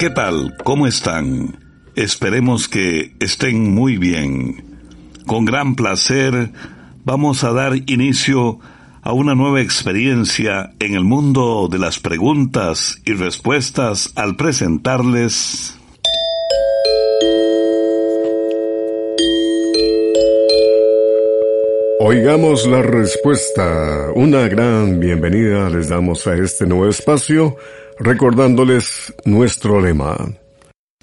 ¿Qué tal? ¿Cómo están? Esperemos que estén muy bien. Con gran placer vamos a dar inicio a una nueva experiencia en el mundo de las preguntas y respuestas al presentarles Oigamos la respuesta. Una gran bienvenida les damos a este nuevo espacio, recordándoles nuestro lema.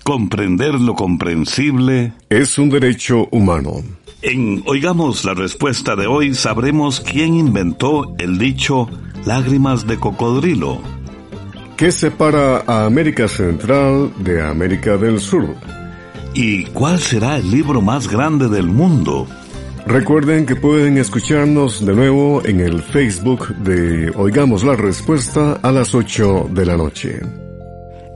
comprender lo comprensible. Es un derecho humano. En Oigamos la respuesta de hoy sabremos quién inventó el dicho lágrimas de cocodrilo. ¿Qué separa a América Central de América del Sur? ¿Y cuál será el libro más grande del mundo? Recuerden que pueden escucharnos de nuevo en el Facebook de Oigamos la Respuesta a las 8 de la noche.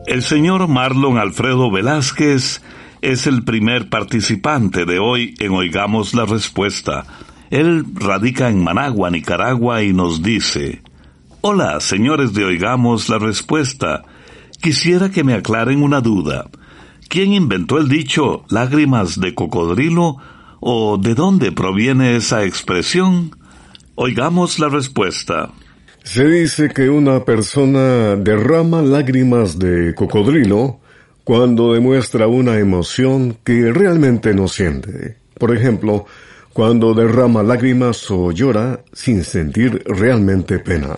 El señor Marlon Alfredo Velázquez es el primer participante de hoy en Oigamos la Respuesta. Él radica en Managua, Nicaragua, y nos dice, Hola, señores de Oigamos la Respuesta. Quisiera que me aclaren una duda. ¿Quién inventó el dicho lágrimas de cocodrilo o de dónde proviene esa expresión? Oigamos la respuesta. Se dice que una persona derrama lágrimas de cocodrilo cuando demuestra una emoción que realmente no siente. Por ejemplo, cuando derrama lágrimas o llora sin sentir realmente pena.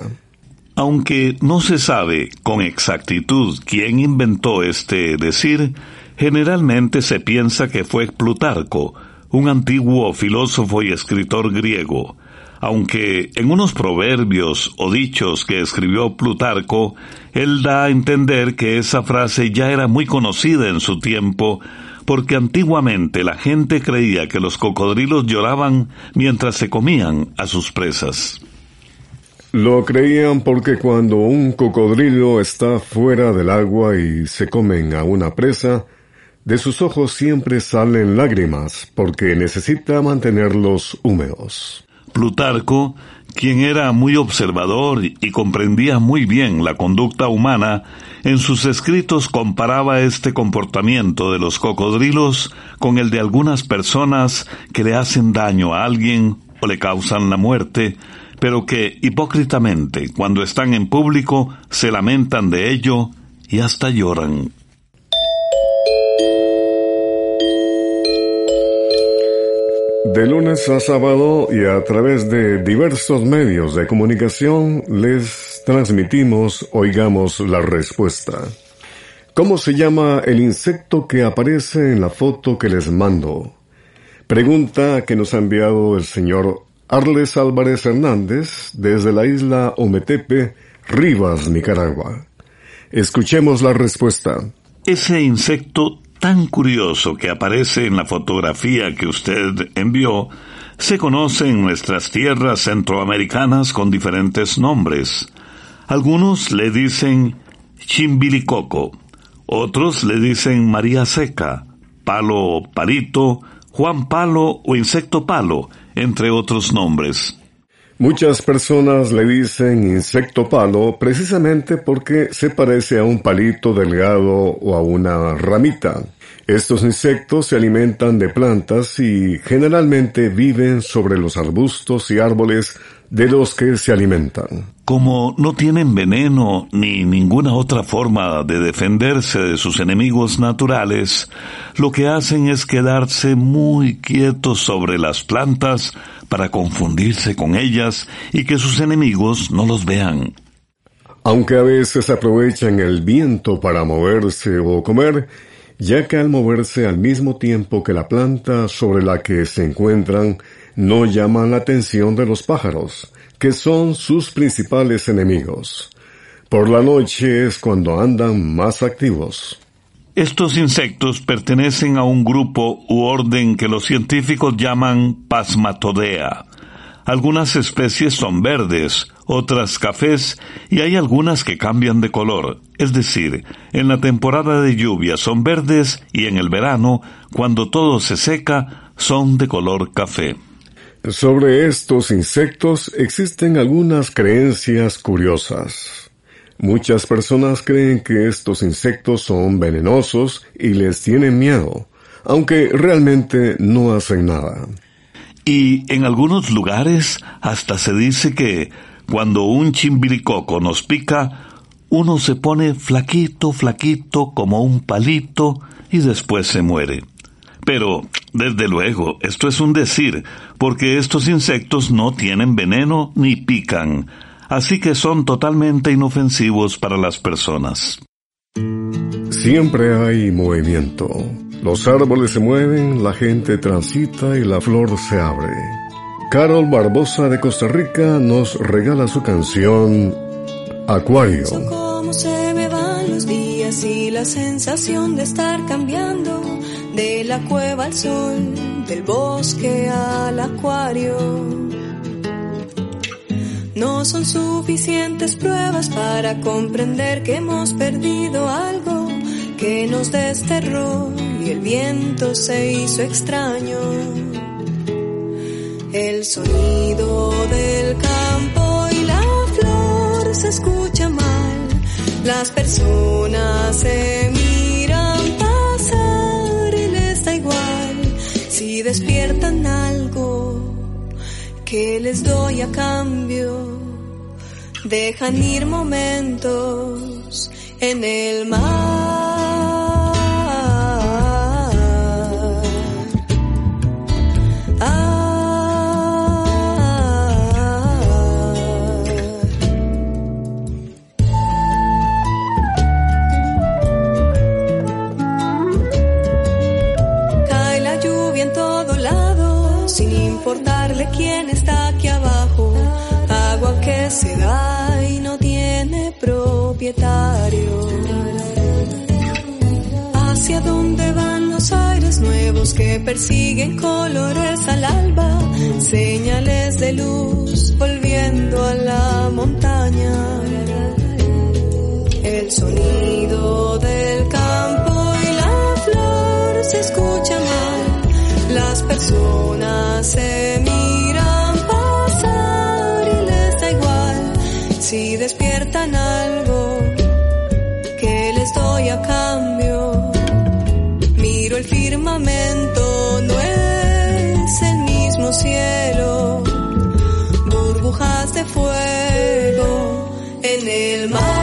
Aunque no se sabe con exactitud quién inventó este decir, generalmente se piensa que fue Plutarco, un antiguo filósofo y escritor griego, aunque en unos proverbios o dichos que escribió Plutarco, él da a entender que esa frase ya era muy conocida en su tiempo, porque antiguamente la gente creía que los cocodrilos lloraban mientras se comían a sus presas. Lo creían porque cuando un cocodrilo está fuera del agua y se comen a una presa, de sus ojos siempre salen lágrimas porque necesita mantenerlos húmedos. Plutarco, quien era muy observador y comprendía muy bien la conducta humana, en sus escritos comparaba este comportamiento de los cocodrilos con el de algunas personas que le hacen daño a alguien o le causan la muerte, pero que hipócritamente, cuando están en público, se lamentan de ello y hasta lloran. De lunes a sábado y a través de diversos medios de comunicación les transmitimos Oigamos la Respuesta. ¿Cómo se llama el insecto que aparece en la foto que les mando? Pregunta que nos ha enviado el señor Arles Álvarez Hernández desde la isla Ometepe, Rivas, Nicaragua. Escuchemos la respuesta. Ese insecto tan curioso que aparece en la fotografía que usted envió se conoce en nuestras tierras centroamericanas con diferentes nombres. Algunos le dicen chimbilicoco, otros le dicen María Seca, palo palito, Juan Palo o insecto palo, entre otros nombres. Muchas personas le dicen insecto palo precisamente porque se parece a un palito delgado o a una ramita. Estos insectos se alimentan de plantas y generalmente viven sobre los arbustos y árboles de los que se alimentan. Como no tienen veneno ni ninguna otra forma de defenderse de sus enemigos naturales, lo que hacen es quedarse muy quietos sobre las plantas para confundirse con ellas y que sus enemigos no los vean. Aunque a veces aprovechan el viento para moverse o comer, ya que al moverse al mismo tiempo que la planta sobre la que se encuentran, no llaman la atención de los pájaros, que son sus principales enemigos. Por la noche es cuando andan más activos. Estos insectos pertenecen a un grupo u orden que los científicos llaman Pasmatodea. Algunas especies son verdes, otras cafés y hay algunas que cambian de color. Es decir, en la temporada de lluvia son verdes y en el verano, cuando todo se seca, son de color café. Sobre estos insectos existen algunas creencias curiosas. Muchas personas creen que estos insectos son venenosos y les tienen miedo, aunque realmente no hacen nada. Y en algunos lugares hasta se dice que cuando un chimbilicoco nos pica, uno se pone flaquito, flaquito como un palito y después se muere. Pero, desde luego, esto es un decir, porque estos insectos no tienen veneno ni pican, así que son totalmente inofensivos para las personas. Siempre hay movimiento. Los árboles se mueven, la gente transita y la flor se abre. Carol Barbosa de Costa Rica nos regala su canción Acuario. Cómo se me los días y la sensación de estar cambiando de la cueva al sol, del bosque al acuario. No son suficientes pruebas para comprender que hemos perdido algo que nos desterró y el viento se hizo extraño. El sonido del campo y la flor se escucha mal, las personas se despiertan algo que les doy a cambio. Dejan ir momentos en el mar. Persiguen colores al alba? Señales de luz volviendo a la montaña. El sonido del campo y la flor se escucha mal. Las personas se miran si despiertan algo que les doy a en el mar.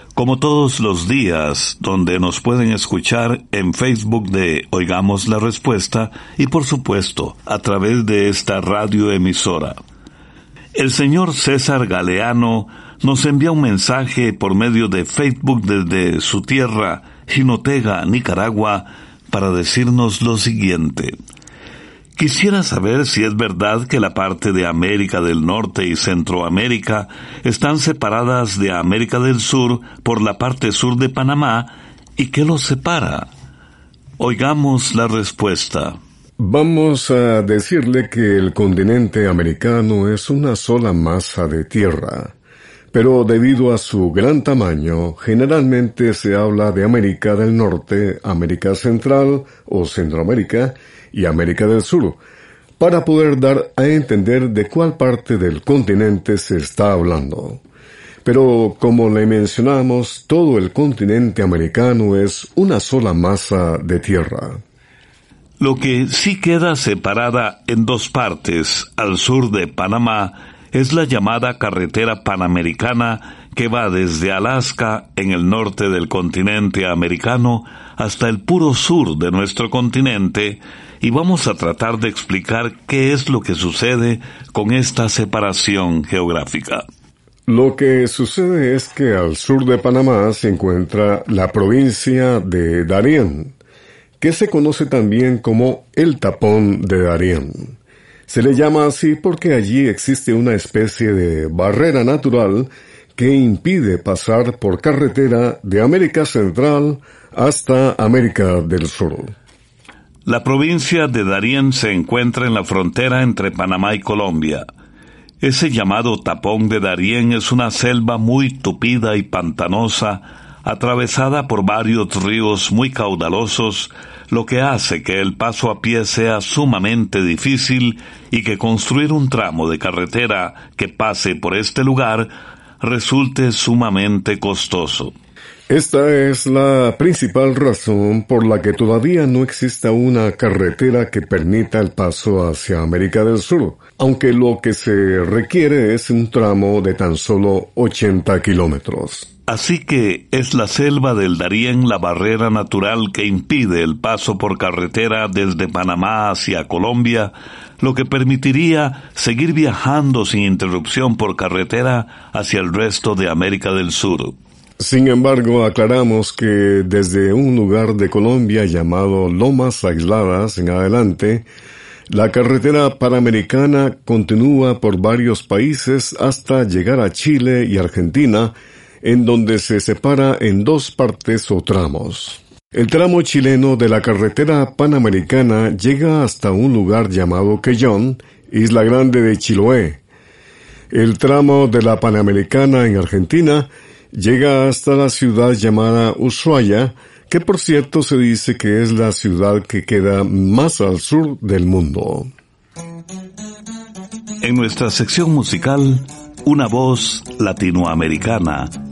como todos los días, donde nos pueden escuchar en Facebook de Oigamos la Respuesta y por supuesto a través de esta radioemisora. El señor César Galeano nos envía un mensaje por medio de Facebook desde su tierra, Jinotega, Nicaragua, para decirnos lo siguiente. Quisiera saber si es verdad que la parte de América del Norte y Centroamérica están separadas de América del Sur por la parte sur de Panamá y qué los separa. Oigamos la respuesta. Vamos a decirle que el continente americano es una sola masa de tierra, pero debido a su gran tamaño, generalmente se habla de América del Norte, América Central o Centroamérica, y América del Sur, para poder dar a entender de cuál parte del continente se está hablando. Pero como le mencionamos, todo el continente americano es una sola masa de tierra. Lo que sí queda separada en dos partes al sur de Panamá es la llamada carretera panamericana que va desde Alaska en el norte del continente americano hasta el puro sur de nuestro continente y vamos a tratar de explicar qué es lo que sucede con esta separación geográfica. Lo que sucede es que al sur de Panamá se encuentra la provincia de Darién, que se conoce también como el tapón de Darién. Se le llama así porque allí existe una especie de barrera natural que impide pasar por carretera de América Central hasta América del Sur. La provincia de Darién se encuentra en la frontera entre Panamá y Colombia. Ese llamado tapón de Darién es una selva muy tupida y pantanosa, atravesada por varios ríos muy caudalosos, lo que hace que el paso a pie sea sumamente difícil y que construir un tramo de carretera que pase por este lugar resulte sumamente costoso. Esta es la principal razón por la que todavía no exista una carretera que permita el paso hacia América del Sur, aunque lo que se requiere es un tramo de tan solo 80 kilómetros. Así que es la selva del Darién la barrera natural que impide el paso por carretera desde Panamá hacia Colombia, lo que permitiría seguir viajando sin interrupción por carretera hacia el resto de América del Sur. Sin embargo, aclaramos que desde un lugar de Colombia llamado Lomas Aisladas en adelante, la carretera panamericana continúa por varios países hasta llegar a Chile y Argentina, en donde se separa en dos partes o tramos. El tramo chileno de la carretera panamericana llega hasta un lugar llamado Quellón, Isla Grande de Chiloé. El tramo de la panamericana en Argentina llega hasta la ciudad llamada Ushuaia, que por cierto se dice que es la ciudad que queda más al sur del mundo. En nuestra sección musical, una voz latinoamericana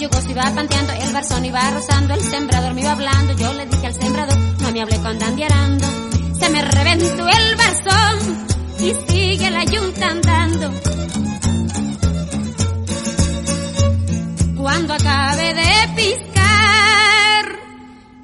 iba panteando, el barzón iba rozando, el sembrador me iba hablando, yo le dije al sembrador, no me hable con dandiarando. Se me reventó el barzón y sigue la yunta andando. Cuando acabe de piscar,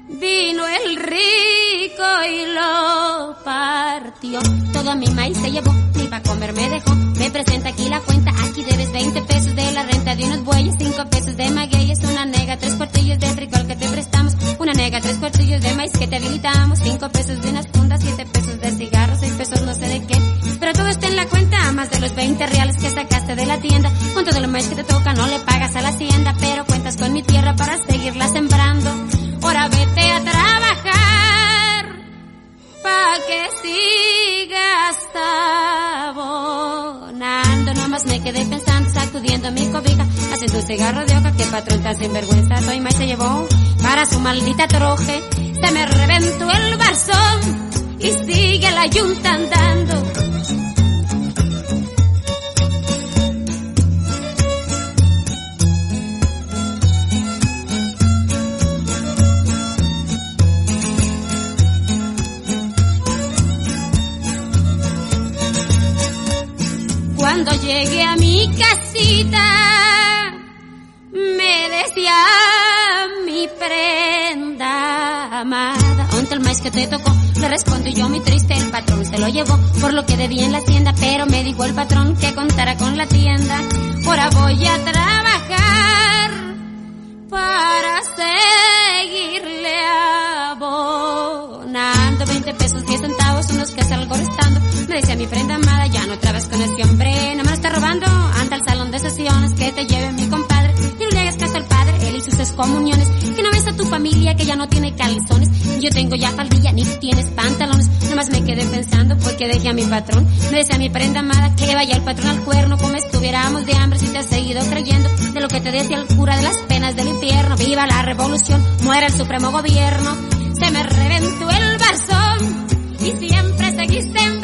vino el rico y lo partió. Todo mi maíz se llevó, ni para comer me dejó. Me presenta aquí la cuenta, aquí debes 20 pesos de la renta de unos bueyes, 5 pesos de magueyes, una nega, tres cuartillos de frijol que te prestamos, una nega, tres cuartillos de maíz que te habilitamos, 5 pesos de unas fundas, 7 pesos de cigarros, 6 pesos no sé de qué. Pero todo está en la cuenta, más de los 20 reales que sacaste de la tienda. Con todo lo maíz que te toca no le pagas a la hacienda, pero cuentas con mi tierra para seguirla sembrando. Ahora vete a trabajar, pa' que sigas. Me quedé pensando, sacudiendo mi cobija, haciendo un cigarro de hoja que patrón tan sinvergüenza. Soy más se llevó para su maldita troje. Se me reventó el barzón y sigue la yunta andando. Cuando llegué a mi casita, me decía mi prenda amada. ¿Dónde el maíz que te tocó? Le respondí yo mi triste, el patrón se lo llevó por lo que debía en la hacienda, pero me dijo el patrón que contara con la tienda. Ahora voy a trabajar para seguirle abonando 20 pesos, 10 centavos, unos que salgo decía mi prenda amada, ya no trabas con ese hombre, no me lo está robando. Anda al salón de sesiones, que te lleve mi compadre. Y no le hagas caso al padre, él y sus excomuniones. Que no ves a tu familia que ya no tiene calzones. Yo tengo ya faldilla, ni tienes pantalones. Nomás me quedé pensando porque dejé a mi patrón. Me decía mi prenda amada que vaya el patrón al cuerno, como estuviéramos de hambre si te has seguido creyendo de lo que te decía el cura de las penas del infierno. Viva la revolución, muera el supremo gobierno. Se me reventó el barzón y siempre sembrando.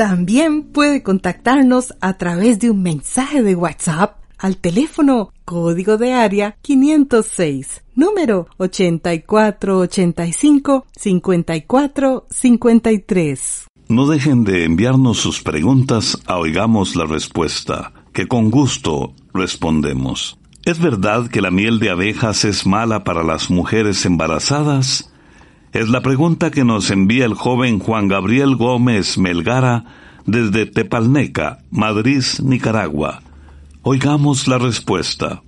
También puede contactarnos a través de un mensaje de WhatsApp al teléfono código de área 506, número 8485-5453. No dejen de enviarnos sus preguntas a Oigamos la Respuesta, que con gusto respondemos. ¿Es verdad que la miel de abejas es mala para las mujeres embarazadas? Es la pregunta que nos envía el joven Juan Gabriel Gómez Melgara desde Tepalneca, Madrid, Nicaragua. Oigamos la respuesta.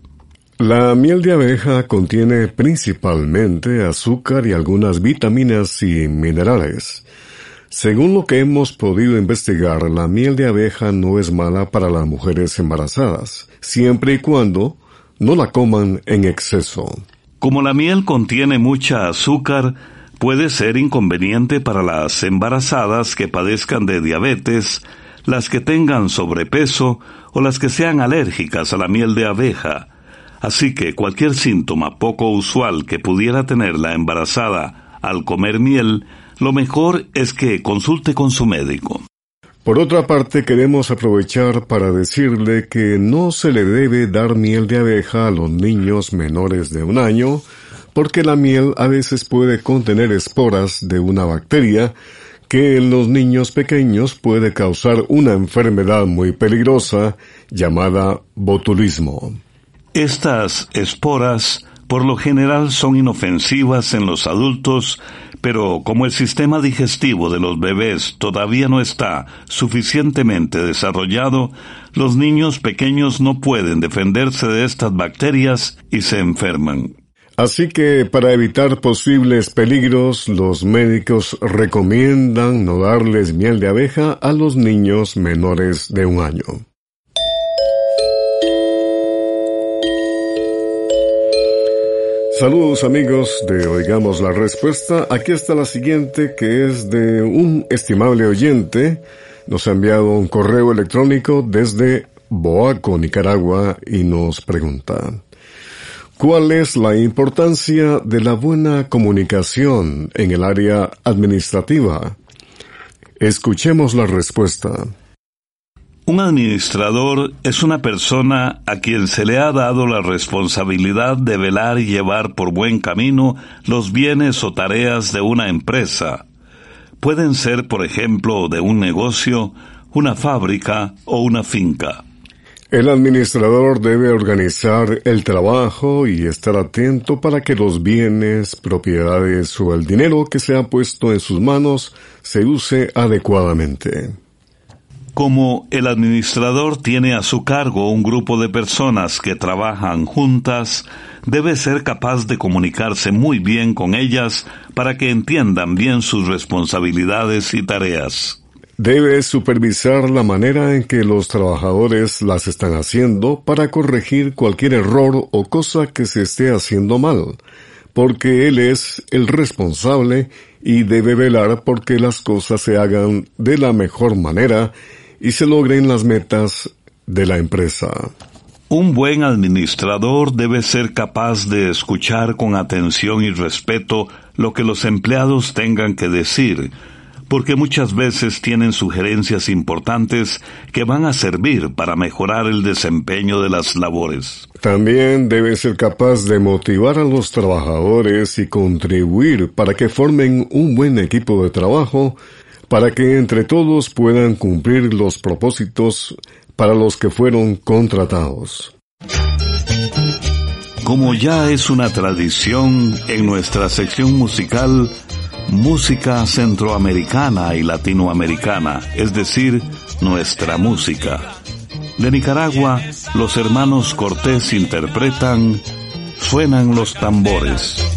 La miel de abeja contiene principalmente azúcar y algunas vitaminas y minerales. Según lo que hemos podido investigar, la miel de abeja no es mala para las mujeres embarazadas, siempre y cuando no la coman en exceso. Como la miel contiene mucha azúcar, puede ser inconveniente para las embarazadas que padezcan de diabetes, las que tengan sobrepeso o las que sean alérgicas a la miel de abeja. Así que cualquier síntoma poco usual que pudiera tener la embarazada al comer miel, lo mejor es que consulte con su médico. Por otra parte, queremos aprovechar para decirle que no se le debe dar miel de abeja a los niños menores de un año, porque la miel a veces puede contener esporas de una bacteria que en los niños pequeños puede causar una enfermedad muy peligrosa llamada botulismo. Estas esporas por lo general son inofensivas en los adultos, pero como el sistema digestivo de los bebés todavía no está suficientemente desarrollado, los niños pequeños no pueden defenderse de estas bacterias y se enferman. Así que para evitar posibles peligros, los médicos recomiendan no darles miel de abeja a los niños menores de un año. Saludos amigos de Oigamos la Respuesta. Aquí está la siguiente que es de un estimable oyente. Nos ha enviado un correo electrónico desde Boaco, Nicaragua, y nos pregunta. ¿Cuál es la importancia de la buena comunicación en el área administrativa? Escuchemos la respuesta. Un administrador es una persona a quien se le ha dado la responsabilidad de velar y llevar por buen camino los bienes o tareas de una empresa. Pueden ser, por ejemplo, de un negocio, una fábrica o una finca. El administrador debe organizar el trabajo y estar atento para que los bienes, propiedades o el dinero que se ha puesto en sus manos se use adecuadamente. Como el administrador tiene a su cargo un grupo de personas que trabajan juntas, debe ser capaz de comunicarse muy bien con ellas para que entiendan bien sus responsabilidades y tareas. Debe supervisar la manera en que los trabajadores las están haciendo para corregir cualquier error o cosa que se esté haciendo mal, porque él es el responsable y debe velar porque las cosas se hagan de la mejor manera y se logren las metas de la empresa. Un buen administrador debe ser capaz de escuchar con atención y respeto lo que los empleados tengan que decir, porque muchas veces tienen sugerencias importantes que van a servir para mejorar el desempeño de las labores. También debe ser capaz de motivar a los trabajadores y contribuir para que formen un buen equipo de trabajo, para que entre todos puedan cumplir los propósitos para los que fueron contratados. Como ya es una tradición en nuestra sección musical, música centroamericana y latinoamericana, es decir, nuestra música. De Nicaragua, los hermanos Cortés interpretan Suenan los tambores.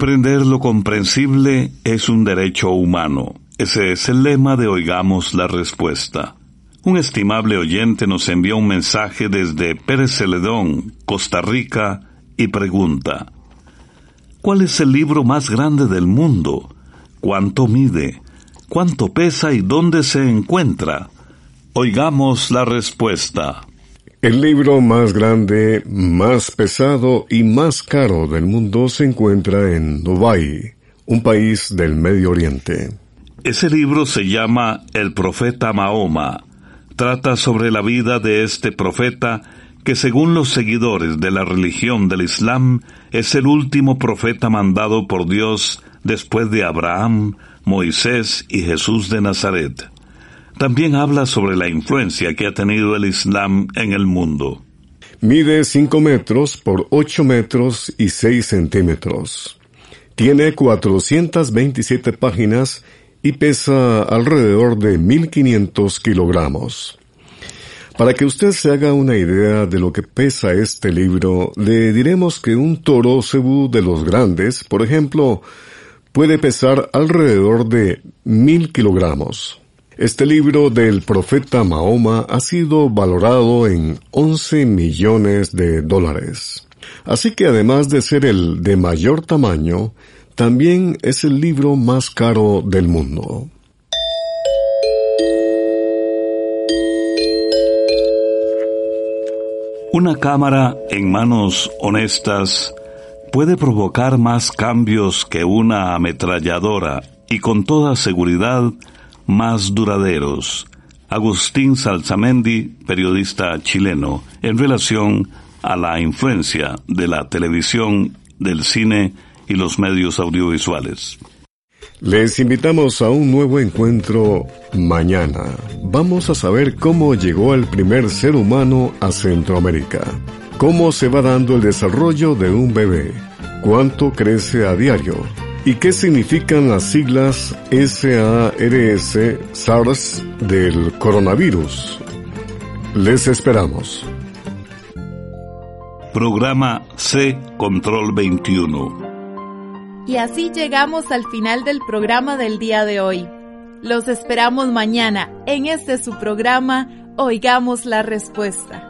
Comprender lo comprensible es un derecho humano. Ese es el lema de Oigamos la Respuesta. Un estimable oyente nos envía un mensaje desde Pérez Celedón, Costa Rica, y pregunta, ¿Cuál es el libro más grande del mundo? ¿Cuánto mide? ¿Cuánto pesa y dónde se encuentra? Oigamos la respuesta. El libro más grande, más pesado y más caro del mundo se encuentra en Dubái, un país del Medio Oriente. Ese libro se llama El profeta Mahoma. Trata sobre la vida de este profeta que según los seguidores de la religión del Islam es el último profeta mandado por Dios después de Abraham, Moisés y Jesús de Nazaret. También habla sobre la influencia que ha tenido el Islam en el mundo. Mide 5 metros por 8 metros y 6 centímetros. Tiene 427 páginas y pesa alrededor de 1500 kilogramos. Para que usted se haga una idea de lo que pesa este libro, le diremos que un toro cebú de los grandes, por ejemplo, puede pesar alrededor de 1000 kilogramos. Este libro del profeta Mahoma ha sido valorado en 11 millones de dólares. Así que además de ser el de mayor tamaño, también es el libro más caro del mundo. Una cámara en manos honestas puede provocar más cambios que una ametralladora y con toda seguridad más duraderos. Agustín Salzamendi, periodista chileno, en relación a la influencia de la televisión, del cine y los medios audiovisuales. Les invitamos a un nuevo encuentro mañana. Vamos a saber cómo llegó el primer ser humano a Centroamérica, cómo se va dando el desarrollo de un bebé, cuánto crece a diario y qué significan las siglas SARS SARS del coronavirus. Les esperamos. Programa C Control 21 y así llegamos al final del programa del día de hoy. Los esperamos mañana en este su programa Oigamos la Respuesta.